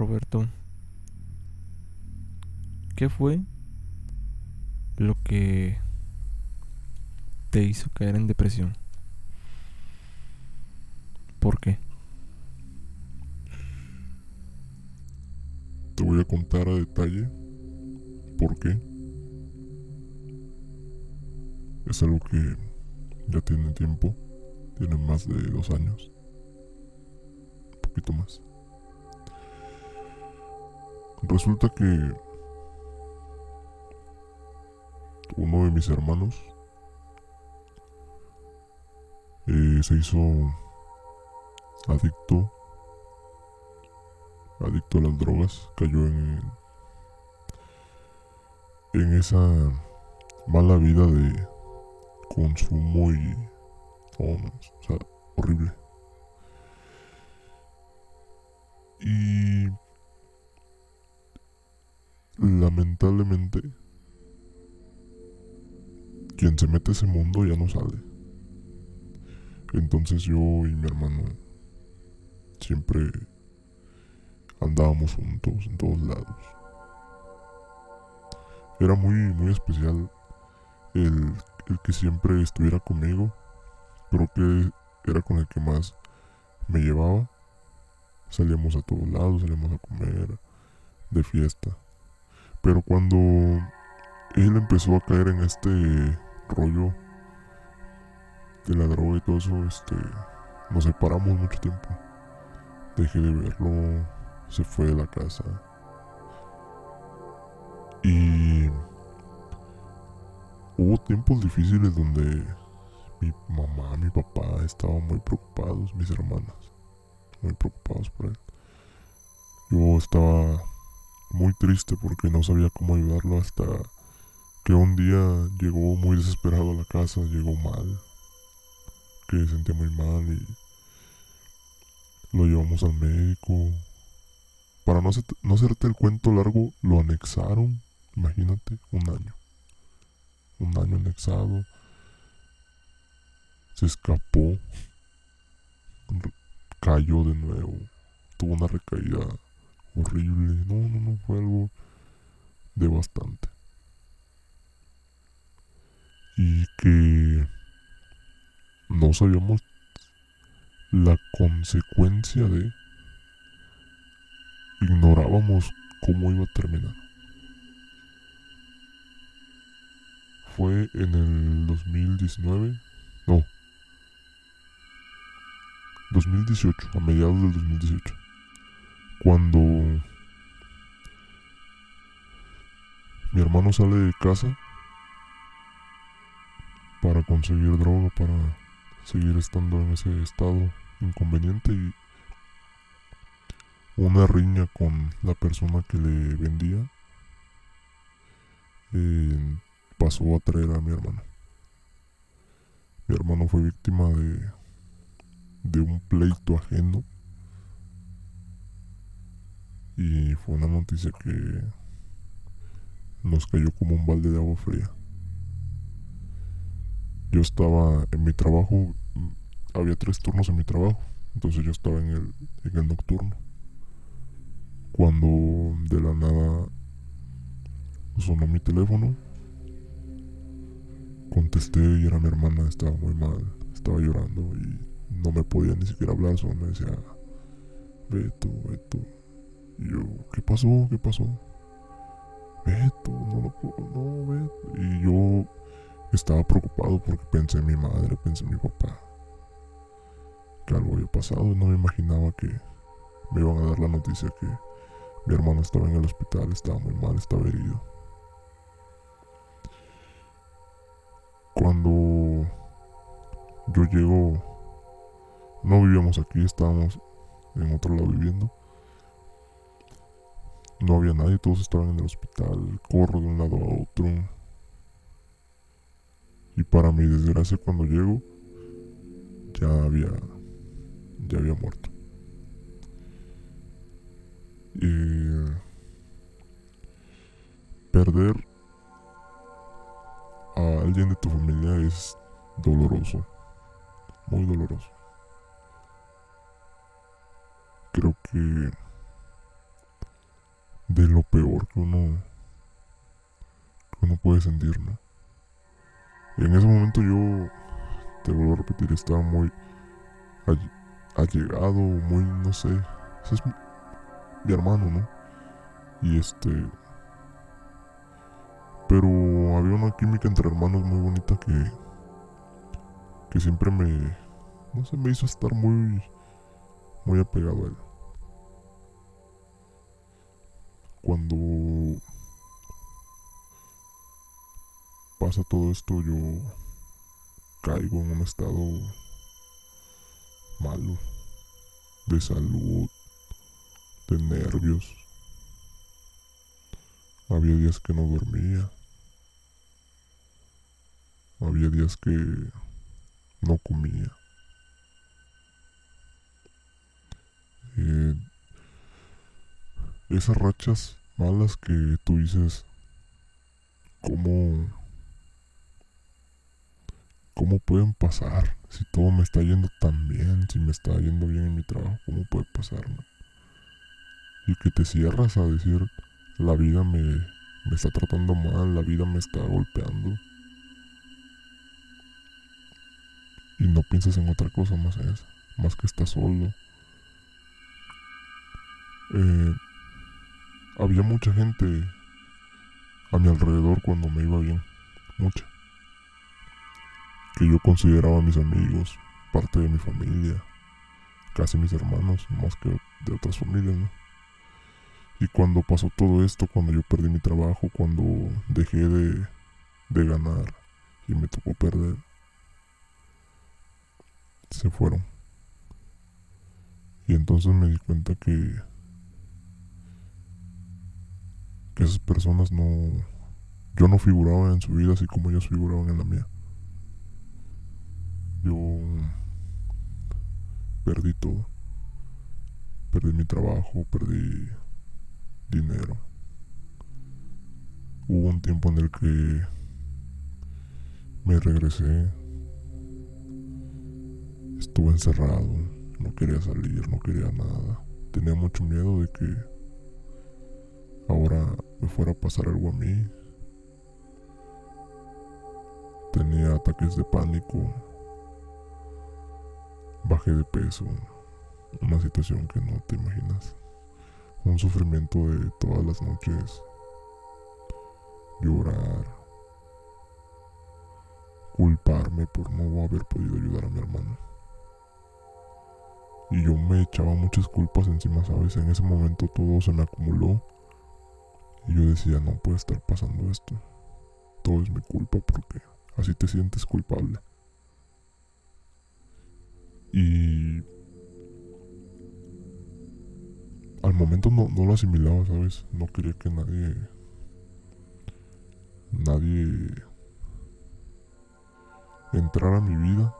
Roberto, ¿qué fue lo que te hizo caer en depresión? ¿Por qué? Te voy a contar a detalle por qué. Es algo que ya tiene tiempo, tiene más de dos años, un poquito más. Resulta que uno de mis hermanos eh, se hizo adicto adicto a las drogas cayó en en esa mala vida de consumo y o sea, horrible lamentablemente quien se mete a ese mundo ya no sale. Entonces yo y mi hermano siempre andábamos juntos en todos lados. Era muy, muy especial el, el que siempre estuviera conmigo. Creo que era con el que más me llevaba. Salíamos a todos lados, salíamos a comer, de fiesta. Pero cuando él empezó a caer en este rollo de la droga y todo eso, este, nos separamos mucho tiempo. Dejé de verlo, se fue de la casa. Y hubo tiempos difíciles donde mi mamá, mi papá estaban muy preocupados, mis hermanas, muy preocupados por él. Yo estaba muy triste porque no sabía cómo ayudarlo hasta que un día llegó muy desesperado a la casa, llegó mal, que se sentía muy mal y lo llevamos al médico. Para no, no hacerte el cuento largo, lo anexaron, imagínate, un año. Un año anexado. Se escapó. Cayó de nuevo. Tuvo una recaída horrible. No, no, no, fue algo devastante. Y que no sabíamos la consecuencia de ignorábamos cómo iba a terminar. Fue en el 2019, no, 2018, a mediados del 2018 cuando mi hermano sale de casa para conseguir droga, para seguir estando en ese estado inconveniente y una riña con la persona que le vendía eh, pasó a traer a mi hermano. Mi hermano fue víctima de, de un pleito ajeno y fue una noticia que nos cayó como un balde de agua fría. Yo estaba en mi trabajo, había tres turnos en mi trabajo, entonces yo estaba en el, en el nocturno. Cuando de la nada sonó mi teléfono, contesté y era mi hermana, estaba muy mal, estaba llorando y no me podía ni siquiera hablar, solo me decía, ve tú, ve tú. Y yo, ¿qué pasó? ¿Qué pasó? Beto, no lo puedo, no, Beto. Y yo estaba preocupado porque pensé en mi madre, pensé en mi papá. Que algo había pasado no me imaginaba que me iban a dar la noticia que mi hermano estaba en el hospital, estaba muy mal, estaba herido. Cuando yo llego, no vivíamos aquí, estábamos en otro lado viviendo. No había nadie, todos estaban en el hospital, corro de un lado a otro. Y para mi desgracia cuando llego, ya había, ya había muerto. Y perder a alguien de tu familia es doloroso, muy doloroso. Creo que de lo peor que uno que uno puede sentir, ¿no? En ese momento yo te vuelvo a repetir, estaba muy all- allegado, muy no sé, ese es mi, mi hermano, ¿no? Y este pero había una química entre hermanos muy bonita que que siempre me no sé, me hizo estar muy muy apegado a él. Cuando pasa todo esto, yo caigo en un estado malo de salud, de nervios. Había días que no dormía. Había días que no comía. Esas rachas malas que tú dices, ¿cómo, ¿cómo pueden pasar? Si todo me está yendo tan bien, si me está yendo bien en mi trabajo, ¿cómo puede pasar? Y que te cierras a decir, la vida me, me está tratando mal, la vida me está golpeando. Y no piensas en otra cosa más eso, más que estás solo. Eh, había mucha gente a mi alrededor cuando me iba bien, mucha. Que yo consideraba mis amigos, parte de mi familia, casi mis hermanos, más que de otras familias, ¿no? Y cuando pasó todo esto, cuando yo perdí mi trabajo, cuando dejé de, de ganar y me tocó perder, se fueron. Y entonces me di cuenta que, esas personas no... Yo no figuraba en su vida así como ellos figuraban en la mía. Yo perdí todo. Perdí mi trabajo, perdí dinero. Hubo un tiempo en el que me regresé. Estuve encerrado, no quería salir, no quería nada. Tenía mucho miedo de que ahora me fuera a pasar algo a mí. Tenía ataques de pánico. Bajé de peso. Una situación que no te imaginas un sufrimiento de todas las noches, llorar, culparme por no haber podido ayudar a mi hermano. Y yo me echaba muchas culpas encima, ¿sabes? En ese momento todo se me acumuló. Y yo decía, no puede estar pasando esto. Todo es mi culpa porque así te sientes culpable. Y al momento no, no lo asimilaba, ¿sabes? No quería que nadie. Nadie. entrara a mi vida.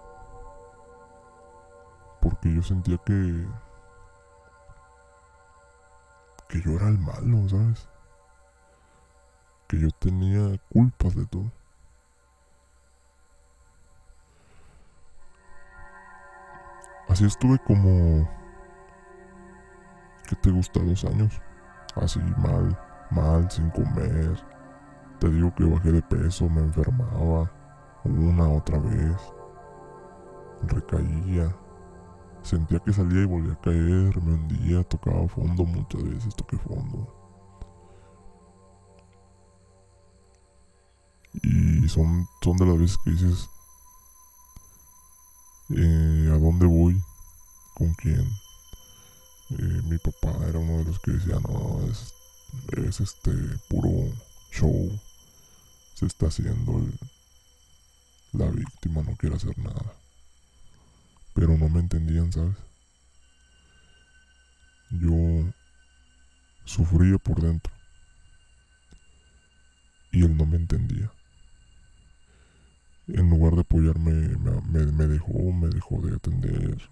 Porque yo sentía que. que yo era el malo, ¿sabes? Que yo tenía culpas de todo. Así estuve como ¿qué te gusta? Dos años. Así mal, mal, sin comer. Te digo que bajé de peso, me enfermaba una otra vez. Recaía. Sentía que salía y volvía a caer, me hundía, tocaba fondo muchas veces, toqué fondo. Y son, son de las veces que dices, eh, ¿a dónde voy? ¿Con quién? Eh, mi papá era uno de los que decía, no, es, es este puro show. Se está haciendo el- la víctima, no quiere hacer nada. Pero no me entendían, ¿sabes? Yo sufría por dentro. Y él no me entendía. En lugar de apoyarme, me, dejó, me dejó de atender.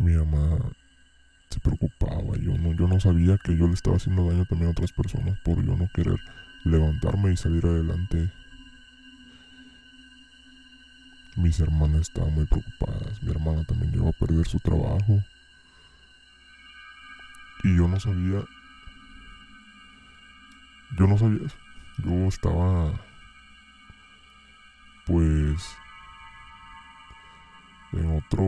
mi mamá se preocupaba. Yo no, yo no sabía que yo le estaba haciendo daño también a otras personas por yo no querer levantarme y salir adelante. Mis hermanas estaban muy preocupadas. Mi hermana también llegó a perder su trabajo. Y yo no sabía. Yo no sabía eso. Yo estaba. Pues. En otro.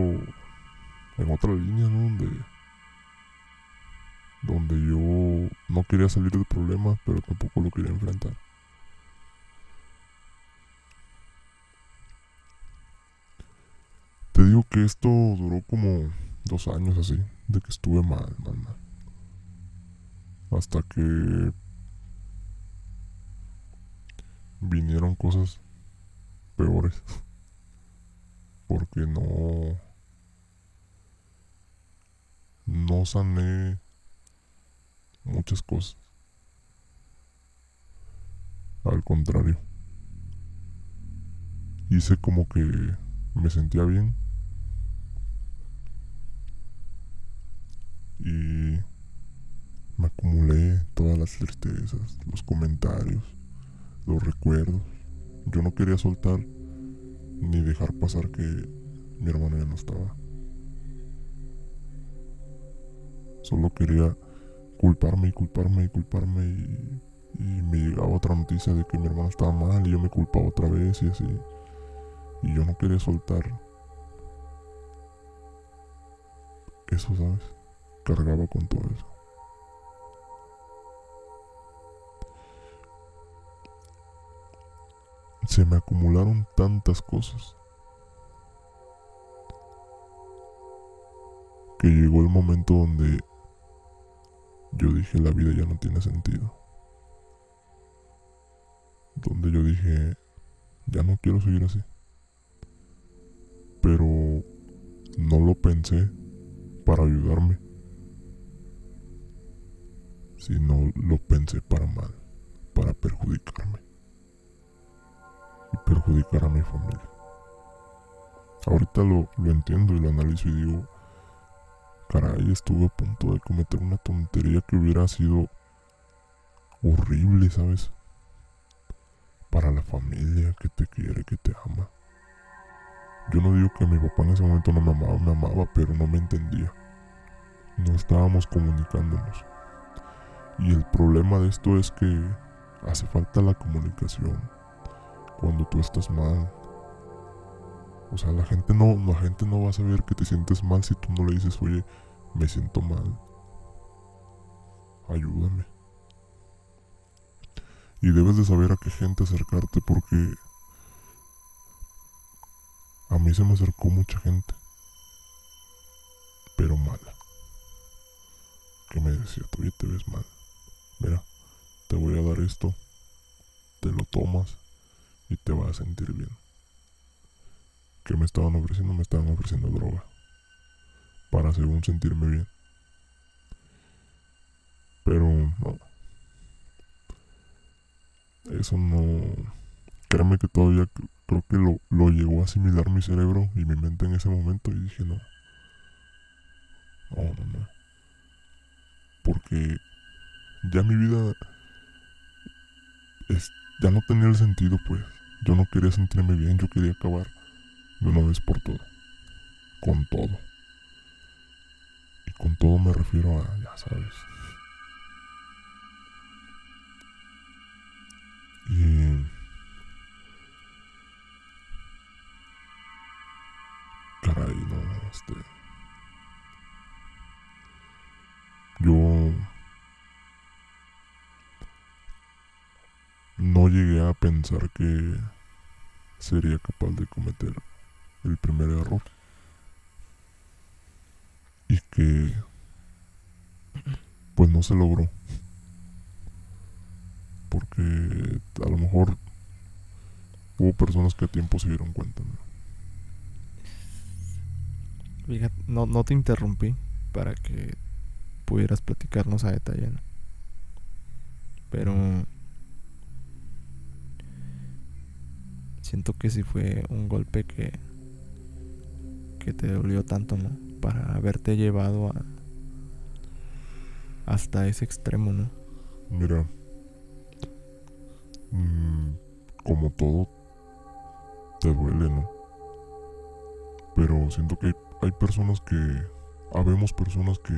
En otra línea, ¿no? Donde. Donde yo no quería salir del problema, pero tampoco lo quería enfrentar. Te digo que esto duró como dos años así, de que estuve mal, mal, mal. Hasta que vinieron cosas peores. Porque no... No sané muchas cosas. Al contrario. Hice como que me sentía bien. Y me acumulé todas las tristezas, los comentarios, los recuerdos. Yo no quería soltar ni dejar pasar que mi hermano ya no estaba. Solo quería culparme y culparme y culparme y, y me llegaba otra noticia de que mi hermano estaba mal y yo me culpaba otra vez y así. Y yo no quería soltar eso, ¿sabes? Cargaba con todo eso. Se me acumularon tantas cosas que llegó el momento donde yo dije la vida ya no tiene sentido. Donde yo dije ya no quiero seguir así. Pero no lo pensé para ayudarme, sino lo pensé para mal, para perjudicarme y perjudicar a mi familia. Ahorita lo, lo entiendo y lo analizo y digo, caray, estuve a punto de cometer una tontería que hubiera sido horrible, ¿sabes? Para la familia que te quiere, que te ama. Yo no digo que mi papá en ese momento no me amaba, me amaba, pero no me entendía. No estábamos comunicándonos. Y el problema de esto es que hace falta la comunicación cuando tú estás mal. O sea, la gente no, la gente no va a saber que te sientes mal si tú no le dices, oye, me siento mal. Ayúdame. Y debes de saber a qué gente acercarte porque a mí se me acercó mucha gente. Pero mala. Que me decía, oye, te ves mal. Mira, te voy a dar esto. Te lo tomas y te vas a sentir bien. ¿Qué me estaban ofreciendo? Me estaban ofreciendo droga. Para según sentirme bien. Pero no. Eso no. Créeme que todavía creo que lo, lo llegó a asimilar mi cerebro y mi mente en ese momento y dije no. No, no, no. Porque ya mi vida es, ya no tenía el sentido, pues. Yo no quería sentirme bien, yo quería acabar de una vez por todo. Con todo. Y con todo me refiero a, ya sabes. Y... Caray, no, este... Yo... pensar que sería capaz de cometer el primer error. Y que pues no se logró. Porque a lo mejor hubo personas que a tiempo se dieron cuenta. ¿no? No, no te interrumpí para que pudieras platicarnos a detalle, ¿no? Pero siento que sí fue un golpe que, que te dolió tanto, ¿no? Para haberte llevado a, hasta ese extremo, ¿no? Mira, mmm, como todo, te duele, ¿no? Pero siento que hay personas que, habemos personas que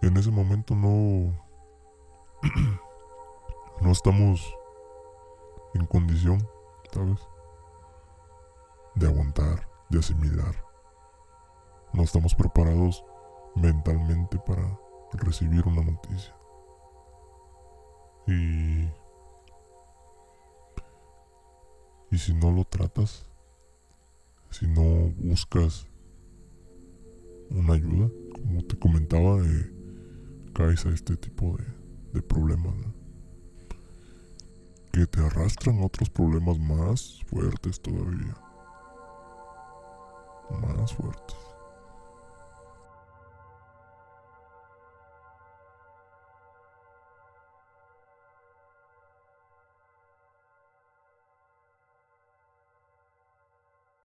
en ese momento no, no estamos en condición, ¿sabes? De aguantar, de asimilar. No estamos preparados mentalmente para recibir una noticia. Y y si no lo tratas, si no buscas una ayuda, como te comentaba, eh, caes a este tipo de, de problemas, ¿no? Que te arrastran a otros problemas más fuertes todavía. Más fuertes.